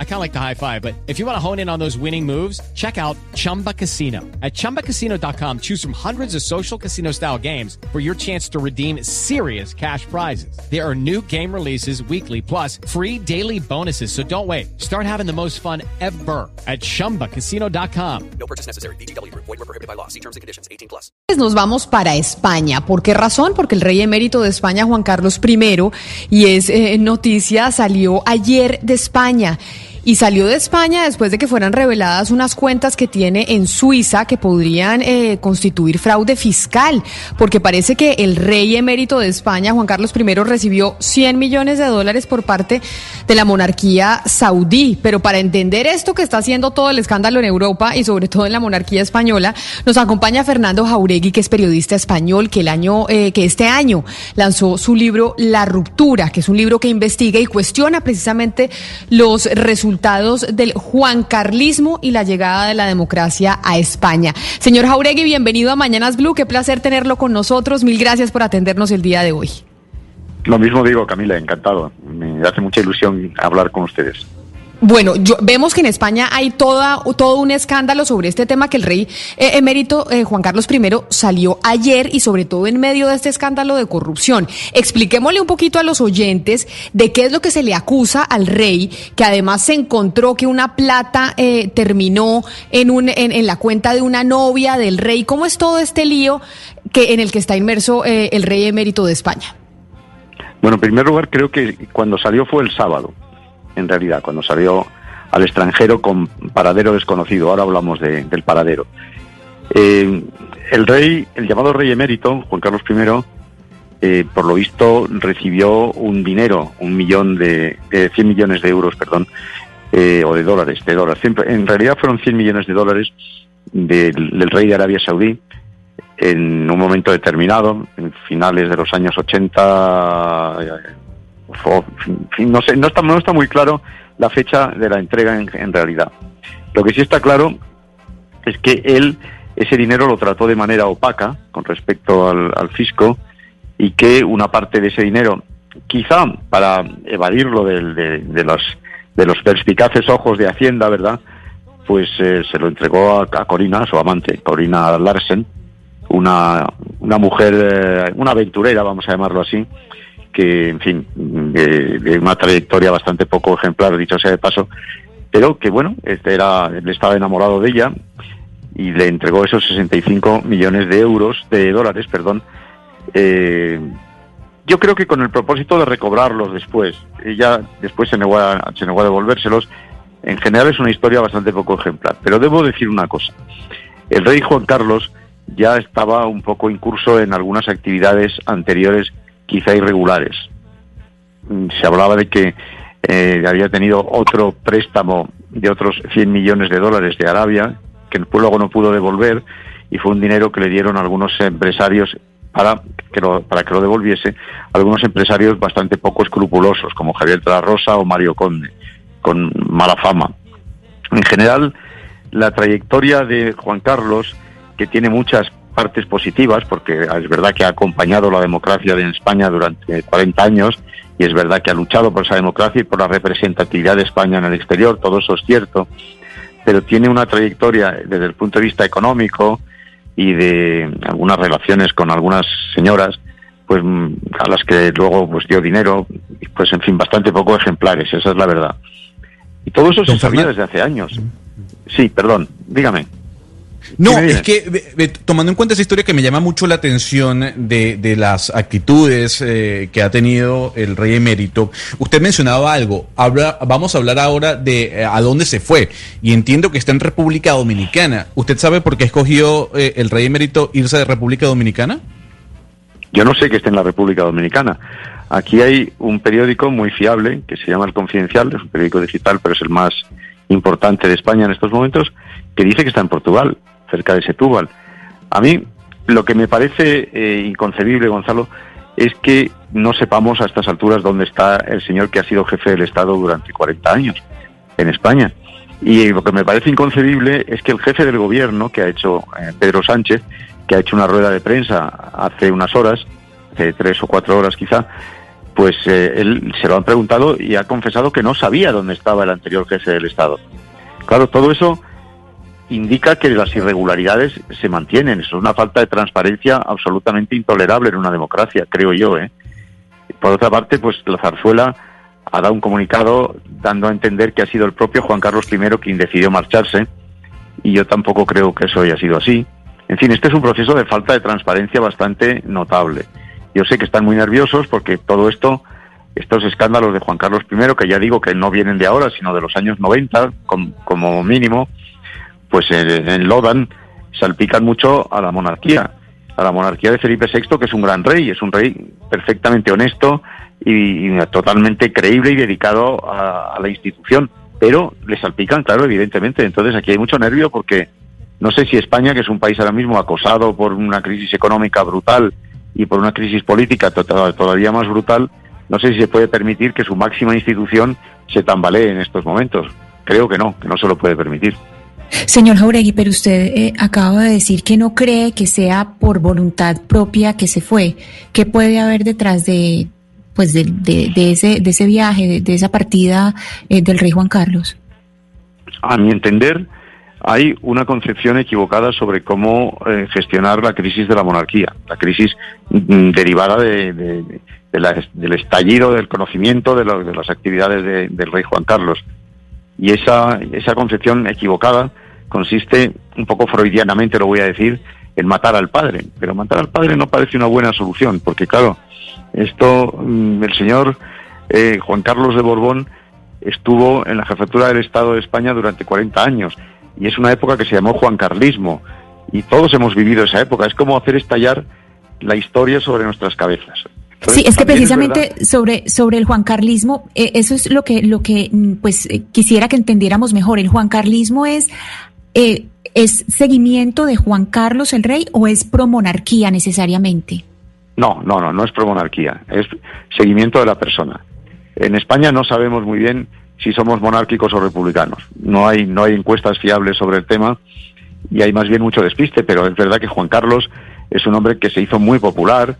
I kind of like the high five, but if you want to hone in on those winning moves, check out Chumba Casino. At ChumbaCasino.com, choose from hundreds of social casino style games for your chance to redeem serious cash prizes. There are new game releases weekly, plus free daily bonuses. So don't wait. Start having the most fun ever at ChumbaCasino.com. No purchase necessary. BGW. Void were prohibited by law. See terms and conditions. 18 plus. Nos vamos para España. ¿Por qué razón? Porque el rey emérito de España, Juan Carlos I, y es eh, noticia noticia salió ayer de España y salió de España después de que fueran reveladas unas cuentas que tiene en Suiza que podrían eh, constituir fraude fiscal, porque parece que el rey emérito de España, Juan Carlos I, recibió 100 millones de dólares por parte de la monarquía saudí. Pero para entender esto que está haciendo todo el escándalo en Europa y sobre todo en la monarquía española, nos acompaña Fernando Jauregui, que es periodista español, que el año, eh, que este año lanzó su libro La ruptura, que es un libro que investiga y cuestiona precisamente los resultados del Juan Carlismo y la llegada de la democracia a España. Señor Jauregui, bienvenido a Mañanas Blue. Qué placer tenerlo con nosotros. Mil gracias por atendernos el día de hoy. Lo mismo digo, Camila, encantado. Me hace mucha ilusión hablar con ustedes. Bueno, yo, vemos que en España hay toda, todo un escándalo sobre este tema que el rey eh, emérito eh, Juan Carlos I salió ayer y sobre todo en medio de este escándalo de corrupción. Expliquémosle un poquito a los oyentes de qué es lo que se le acusa al rey, que además se encontró que una plata eh, terminó en, un, en, la cuenta de una novia del rey. ¿Cómo es todo este lío que, en el que está inmerso el rey emérito de España? Bueno, en primer lugar, creo que cuando salió fue el sábado en realidad, cuando salió al extranjero con paradero desconocido. Ahora hablamos del paradero. Eh, el rey, el llamado rey emérito, Juan Carlos I, eh, por lo visto recibió un dinero, un millón de, 100 millones de euros, perdón, eh, o de dólares, de dólares. En realidad fueron 100 millones de dólares del, rey de Arabia Saudí en un momento determinado, en finales de los años 80, no, sé, no, está, no está muy claro la fecha de la entrega en, realidad. Lo que sí está claro es que él ese dinero lo trató de manera opaca con respecto al, fisco y que una parte de ese dinero, quizá para evadirlo de, de, los, de los perspicaces ojos de Hacienda, ¿verdad? Pues eh, se lo entregó a, Corina, su amante, Corina Larsen, una, una mujer, eh, una aventurera, vamos a llamarlo así, que, en fin, de, una trayectoria bastante poco ejemplar, dicho sea de paso, pero que, bueno, este era, él estaba enamorado de ella y le entregó esos 65 millones de euros, de dólares, perdón, eh, yo creo que con el propósito de recobrarlos después. Ella después se negó, a, se negó a devolvérselos. En general es una historia bastante poco ejemplar. Pero debo decir una cosa. El rey Juan Carlos ya estaba un poco incurso en algunas actividades anteriores quizá irregulares. Mm, se hablaba de que eh, había tenido otro préstamo de otros 100 millones de dólares de Arabia, que luego no pudo devolver, y fue un dinero que le dieron algunos empresarios para que lo, para que lo devolviese, algunos empresarios bastante poco escrupulosos, como Javier de Rosa o Mario Conde, con mala fama. En general, la trayectoria de Juan Carlos, que tiene muchas partes positivas, porque es verdad que ha acompañado la democracia en España durante 40 años y es verdad que ha luchado por esa democracia y por la representatividad de España en el exterior, todo eso es cierto, pero tiene una trayectoria desde el punto de vista económico y de algunas relaciones con algunas señoras, pues a las que luego pues dio dinero, pues en fin, bastante poco ejemplares, esa es la verdad. Y todo eso se sabía desde hace años. Sí, perdón, dígame. No, es que tomando en cuenta esa historia que me llama mucho la atención de, de las actitudes eh, que ha tenido el rey emérito, usted mencionaba algo, Habla, vamos a hablar ahora de eh, a dónde se fue y entiendo que está en República Dominicana. ¿Usted sabe por qué escogió eh, el rey emérito irse de República Dominicana? Yo no sé que esté en la República Dominicana. Aquí hay un periódico muy fiable que se llama El Confidencial, es un periódico digital, pero es el más importante de España en estos momentos, que dice que está en Portugal cerca de Setúbal. A mí lo que me parece eh, inconcebible, Gonzalo, es que no sepamos a estas alturas dónde está el señor que ha sido jefe del Estado durante 40 años en España. Y lo que me parece inconcebible es que el jefe del gobierno que ha hecho eh, Pedro Sánchez que ha hecho una rueda de prensa hace unas horas, hace tres o cuatro horas quizá, pues eh, él se lo han preguntado y ha confesado que no sabía dónde estaba el anterior jefe del Estado. Claro, todo eso indica que las irregularidades se mantienen. Es una falta de transparencia absolutamente intolerable en una democracia, creo yo. ¿eh? Por otra parte, pues la zarzuela ha dado un comunicado dando a entender que ha sido el propio Juan Carlos I quien decidió marcharse y yo tampoco creo que eso haya sido así. En fin, este es un proceso de falta de transparencia bastante notable. Yo sé que están muy nerviosos porque todo esto, estos escándalos de Juan Carlos I, que ya digo que no vienen de ahora, sino de los años 90 como mínimo, pues enlodan, salpican mucho a la monarquía, a la monarquía de Felipe VI, que es un gran rey, es un rey perfectamente honesto y, totalmente creíble y dedicado a, la institución. Pero le salpican, claro, evidentemente. Entonces aquí hay mucho nervio porque no sé si España, que es un país ahora mismo acosado por una crisis económica brutal y por una crisis política todavía más brutal, no sé si se puede permitir que su máxima institución se tambalee en estos momentos. Creo que no, que no se lo puede permitir. Señor Jauregui, pero usted eh, acaba de decir que no cree que sea por voluntad propia que se fue. ¿Qué puede haber detrás de, pues de, ese, de ese viaje, de, esa partida eh, del rey Juan Carlos? A mi entender, hay una concepción equivocada sobre cómo eh, gestionar la crisis de la monarquía, la crisis mm, derivada de, del estallido del conocimiento de, de las actividades del rey Juan Carlos. Y esa, esa concepción equivocada consiste, un poco freudianamente lo voy a decir, en matar al padre. Pero matar al padre no parece una buena solución, porque claro, esto, mm, el señor eh, Juan Carlos de Borbón estuvo en la jefatura del Estado de España durante 40 años y es una época que se llamó Juan Carlismo y todos hemos vivido esa época. Es como hacer estallar la historia sobre nuestras cabezas sí, es que precisamente sobre, sobre el juancarlismo, eh, eso es lo que, lo que mm, pues eh, quisiera que entendiéramos mejor. ¿El juancarlismo es, eh, es seguimiento de Juan Carlos el rey o es promonarquía necesariamente? No, no, no, no es promonarquía, es seguimiento de la persona. En España no sabemos muy bien si somos monárquicos o republicanos. No hay, no hay encuestas fiables sobre el tema y hay más bien mucho despiste, pero es verdad que Juan Carlos es un hombre que se hizo muy popular,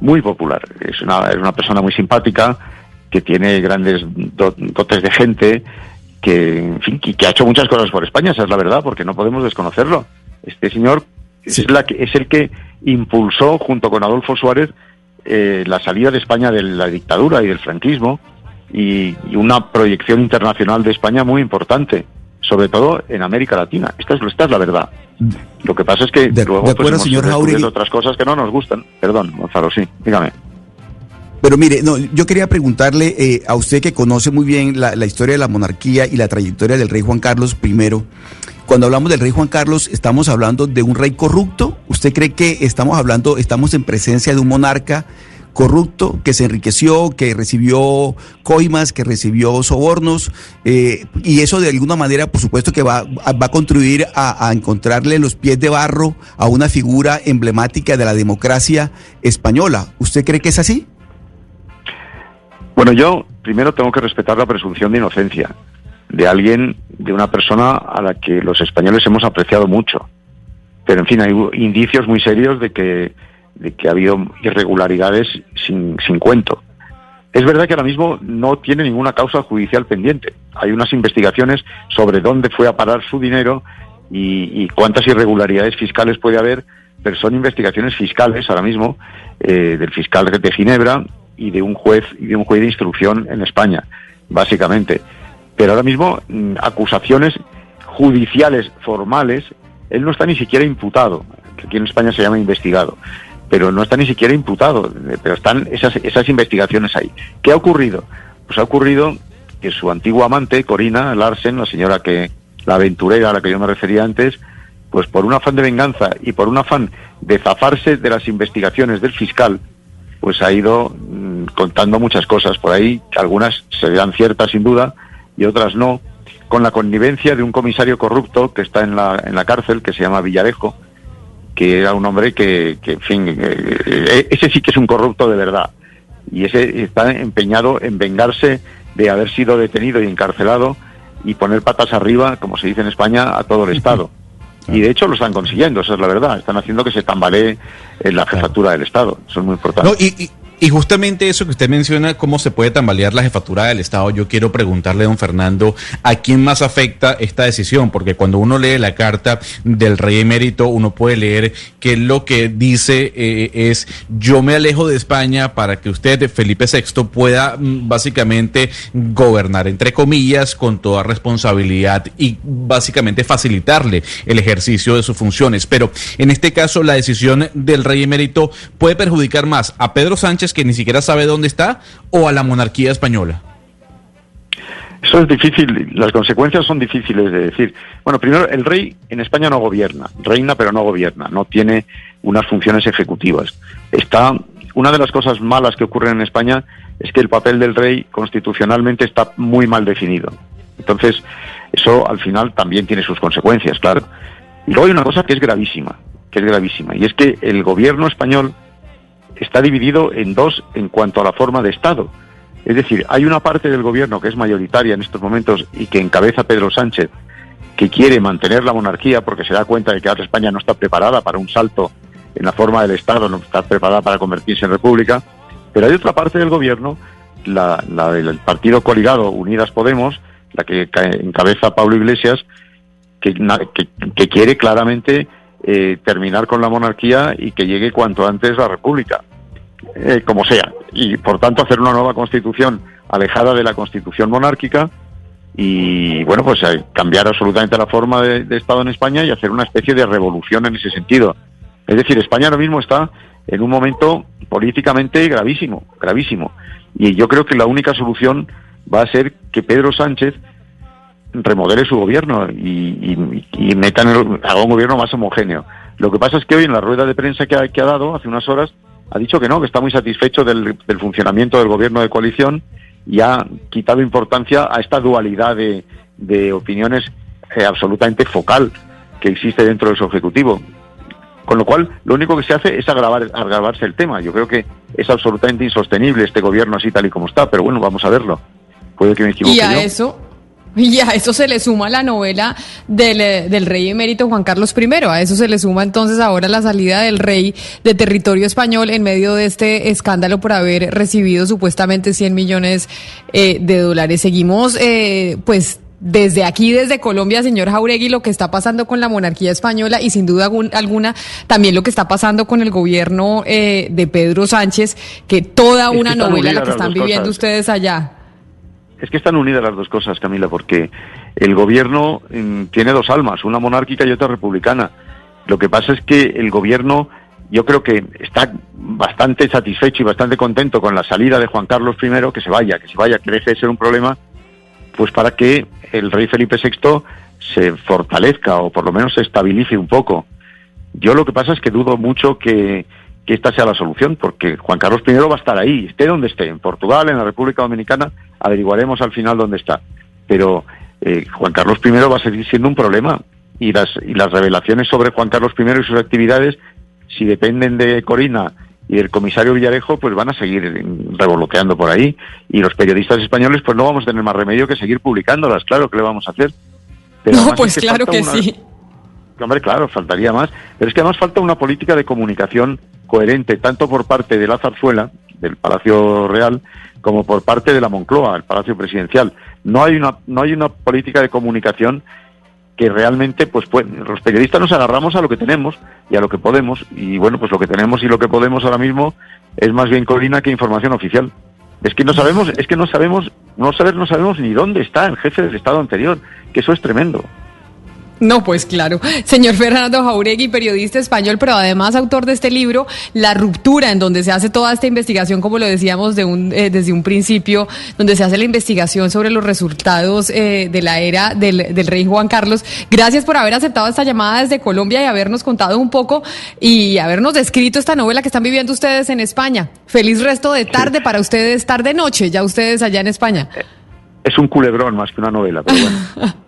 muy popular. Es una, es una persona muy simpática, que tiene grandes dotes de gente, que, en fin, que, ha hecho muchas cosas por España, esa es la verdad, porque no podemos desconocerlo. Este señor es, la que, es el que impulsó, junto con Adolfo Suárez, eh, la salida de España de la dictadura y del franquismo y, y, una proyección internacional de España muy importante, sobre todo en América Latina. Esta es, esta es la verdad. Lo que pasa es que de, luego pues, hemos señor otras cosas que no nos gustan. Perdón, Gonzalo, sí, dígame. Pero mire, no, yo quería preguntarle eh, a usted que conoce muy bien la, historia de la monarquía y la trayectoria del rey Juan Carlos I. Cuando hablamos del rey Juan Carlos, ¿estamos hablando de un rey corrupto? ¿Usted cree que estamos hablando, estamos en presencia de un monarca corrupto, que se enriqueció, que recibió coimas, que recibió sobornos, eh, y eso de alguna manera, por supuesto, que va, va a contribuir a, encontrarle los pies de barro a una figura emblemática de la democracia española. ¿Usted cree que es así? Bueno, yo primero tengo que respetar la presunción de inocencia de alguien, de una persona a la que los españoles hemos apreciado mucho. Pero en fin, hay indicios muy serios de que de que ha habido irregularidades sin, sin cuento. Es verdad que ahora mismo no tiene ninguna causa judicial pendiente. Hay unas investigaciones sobre dónde fue a parar su dinero y, cuántas irregularidades fiscales puede haber, pero son investigaciones fiscales ahora mismo eh, del fiscal de Ginebra y de un juez y de un juez de instrucción en España, básicamente. Pero ahora mismo mm, acusaciones judiciales formales, él no está ni siquiera imputado, que aquí en España se llama investigado pero no está ni siquiera imputado, pero están esas, esas investigaciones ahí. ¿Qué ha ocurrido? Pues ha ocurrido que su antigua amante, Corina Larsen, la señora que, la aventurera a la que yo me refería antes, pues por un afán de venganza y por un afán de zafarse de las investigaciones del fiscal, pues ha ido contando muchas cosas por ahí, algunas serán ciertas sin duda y otras no, con la connivencia de un comisario corrupto que está en la, en la cárcel, que se llama Villarejo, que era un hombre que, en fin, eh, eh, ese sí que es un corrupto de verdad. Y ese está empeñado en vengarse de haber sido detenido y encarcelado y poner patas arriba, como se dice en España, a todo el Estado. Y de hecho lo están consiguiendo, esa es la verdad. Están haciendo que se tambalee en la jefatura del Estado. Eso es muy importante. y, y justamente eso que usted menciona, cómo se puede tambalear la jefatura del Estado, yo quiero preguntarle, don Fernando, ¿a quién más afecta esta decisión? Porque cuando uno lee la carta del rey emérito, uno puede leer que lo que dice eh, es, yo me alejo de España para que usted, Felipe VI, pueda mm, básicamente gobernar, entre comillas, con toda responsabilidad y básicamente facilitarle el ejercicio de sus funciones. Pero en este caso, la decisión del rey emérito puede perjudicar más a Pedro Sánchez que ni siquiera sabe dónde está o a la monarquía española? Eso es difícil, las consecuencias son difíciles de decir. Bueno, primero, el rey en España no gobierna, reina pero no gobierna, no tiene unas funciones ejecutivas. Está, una de las cosas malas que ocurren en España es que el papel del rey constitucionalmente está muy mal definido. Entonces, eso al final también tiene sus consecuencias, claro. Y luego hay una cosa que es gravísima, que es gravísima, y es que el gobierno español está dividido en dos en cuanto a la forma de Estado. Es decir, hay una parte del gobierno que es mayoritaria en estos momentos y que encabeza Pedro Sánchez, que quiere mantener la monarquía porque se da cuenta de que ahora España no está preparada para un salto en la forma del Estado, no está preparada para convertirse en república. Pero hay otra parte del gobierno, la, del partido coligado Unidas Podemos, la que encabeza Pablo Iglesias, que, que quiere claramente eh, terminar con la monarquía y que llegue cuanto antes la república, eh, como sea. Y por tanto hacer una nueva constitución alejada de la constitución monárquica y bueno, pues eh, cambiar absolutamente la forma de, Estado en España y hacer una especie de revolución en ese sentido. Es decir, España ahora mismo está en un momento políticamente gravísimo, gravísimo. Y yo creo que la única solución va a ser que Pedro Sánchez remodele su gobierno y, y, metan haga un gobierno más homogéneo. Lo que pasa es que hoy en la rueda de prensa que ha, que ha dado hace unas horas ha dicho que no, que está muy satisfecho del, funcionamiento del gobierno de coalición y ha quitado importancia a esta dualidad de, de opiniones eh, absolutamente focal que existe dentro de su ejecutivo. Con lo cual, lo único que se hace es agravar, agravarse el tema. Yo creo que es absolutamente insostenible este gobierno así tal y como está, pero bueno, vamos a verlo. Puede que me equivoque. Y a eso, y a eso se le suma la novela del, eh, del, rey emérito Juan Carlos I. A eso se le suma entonces ahora la salida del rey de territorio español en medio de este escándalo por haber recibido supuestamente 100 millones eh, de dólares. Seguimos, eh, pues, desde aquí, desde Colombia, señor Jauregui, lo que está pasando con la monarquía española y sin duda alguna también lo que está pasando con el gobierno de Pedro Sánchez, que toda una novela la que están viviendo ustedes allá. Es que están unidas las dos cosas, Camila, porque el gobierno mm, tiene dos almas, una monárquica y otra republicana. Lo que pasa es que el gobierno, yo creo que está bastante satisfecho y bastante contento con la salida de Juan Carlos I, que se vaya, que se vaya, que deje de ser un problema, pues para que el rey Felipe VI se fortalezca o por lo menos se estabilice un poco. Yo lo que pasa es que dudo mucho que, que esta sea la solución, porque Juan Carlos I va a estar ahí, esté donde esté, en Portugal, en la República Dominicana, averiguaremos al final dónde está. Pero eh, Juan Carlos I va a seguir siendo un problema y las, y las revelaciones sobre Juan Carlos I y sus actividades, si dependen de Corina y del comisario Villarejo, pues van a seguir revoloteando por ahí. Y los periodistas españoles, pues no vamos a tener más remedio que seguir publicándolas, claro que le vamos a hacer. no, pues claro que sí. Hombre, claro, faltaría más. Pero es que además falta una política de comunicación coherente tanto por parte de la zarzuela, del Palacio Real, como por parte de la Moncloa, el Palacio Presidencial. No hay una, no hay una política de comunicación que realmente, pues, pues, los periodistas nos agarramos a lo que tenemos y a lo que podemos. Y bueno, pues lo que tenemos y lo que podemos ahora mismo es más bien colina que información oficial. Es que no sabemos, es que no sabemos, no saber, no sabemos ni dónde está el jefe del Estado anterior, que eso es tremendo. No, pues claro. Señor Fernando Jauregui, periodista español, pero además autor de este libro, La ruptura, en donde se hace toda esta investigación, como lo decíamos de un, eh, desde un principio, donde se hace la investigación sobre los resultados eh, de la era del, del, rey Juan Carlos. Gracias por haber aceptado esta llamada desde Colombia y habernos contado un poco y habernos descrito esta novela que están viviendo ustedes en España. Feliz resto de tarde para ustedes, tarde-noche, ya ustedes allá en España. Es un culebrón más que una novela, pero bueno.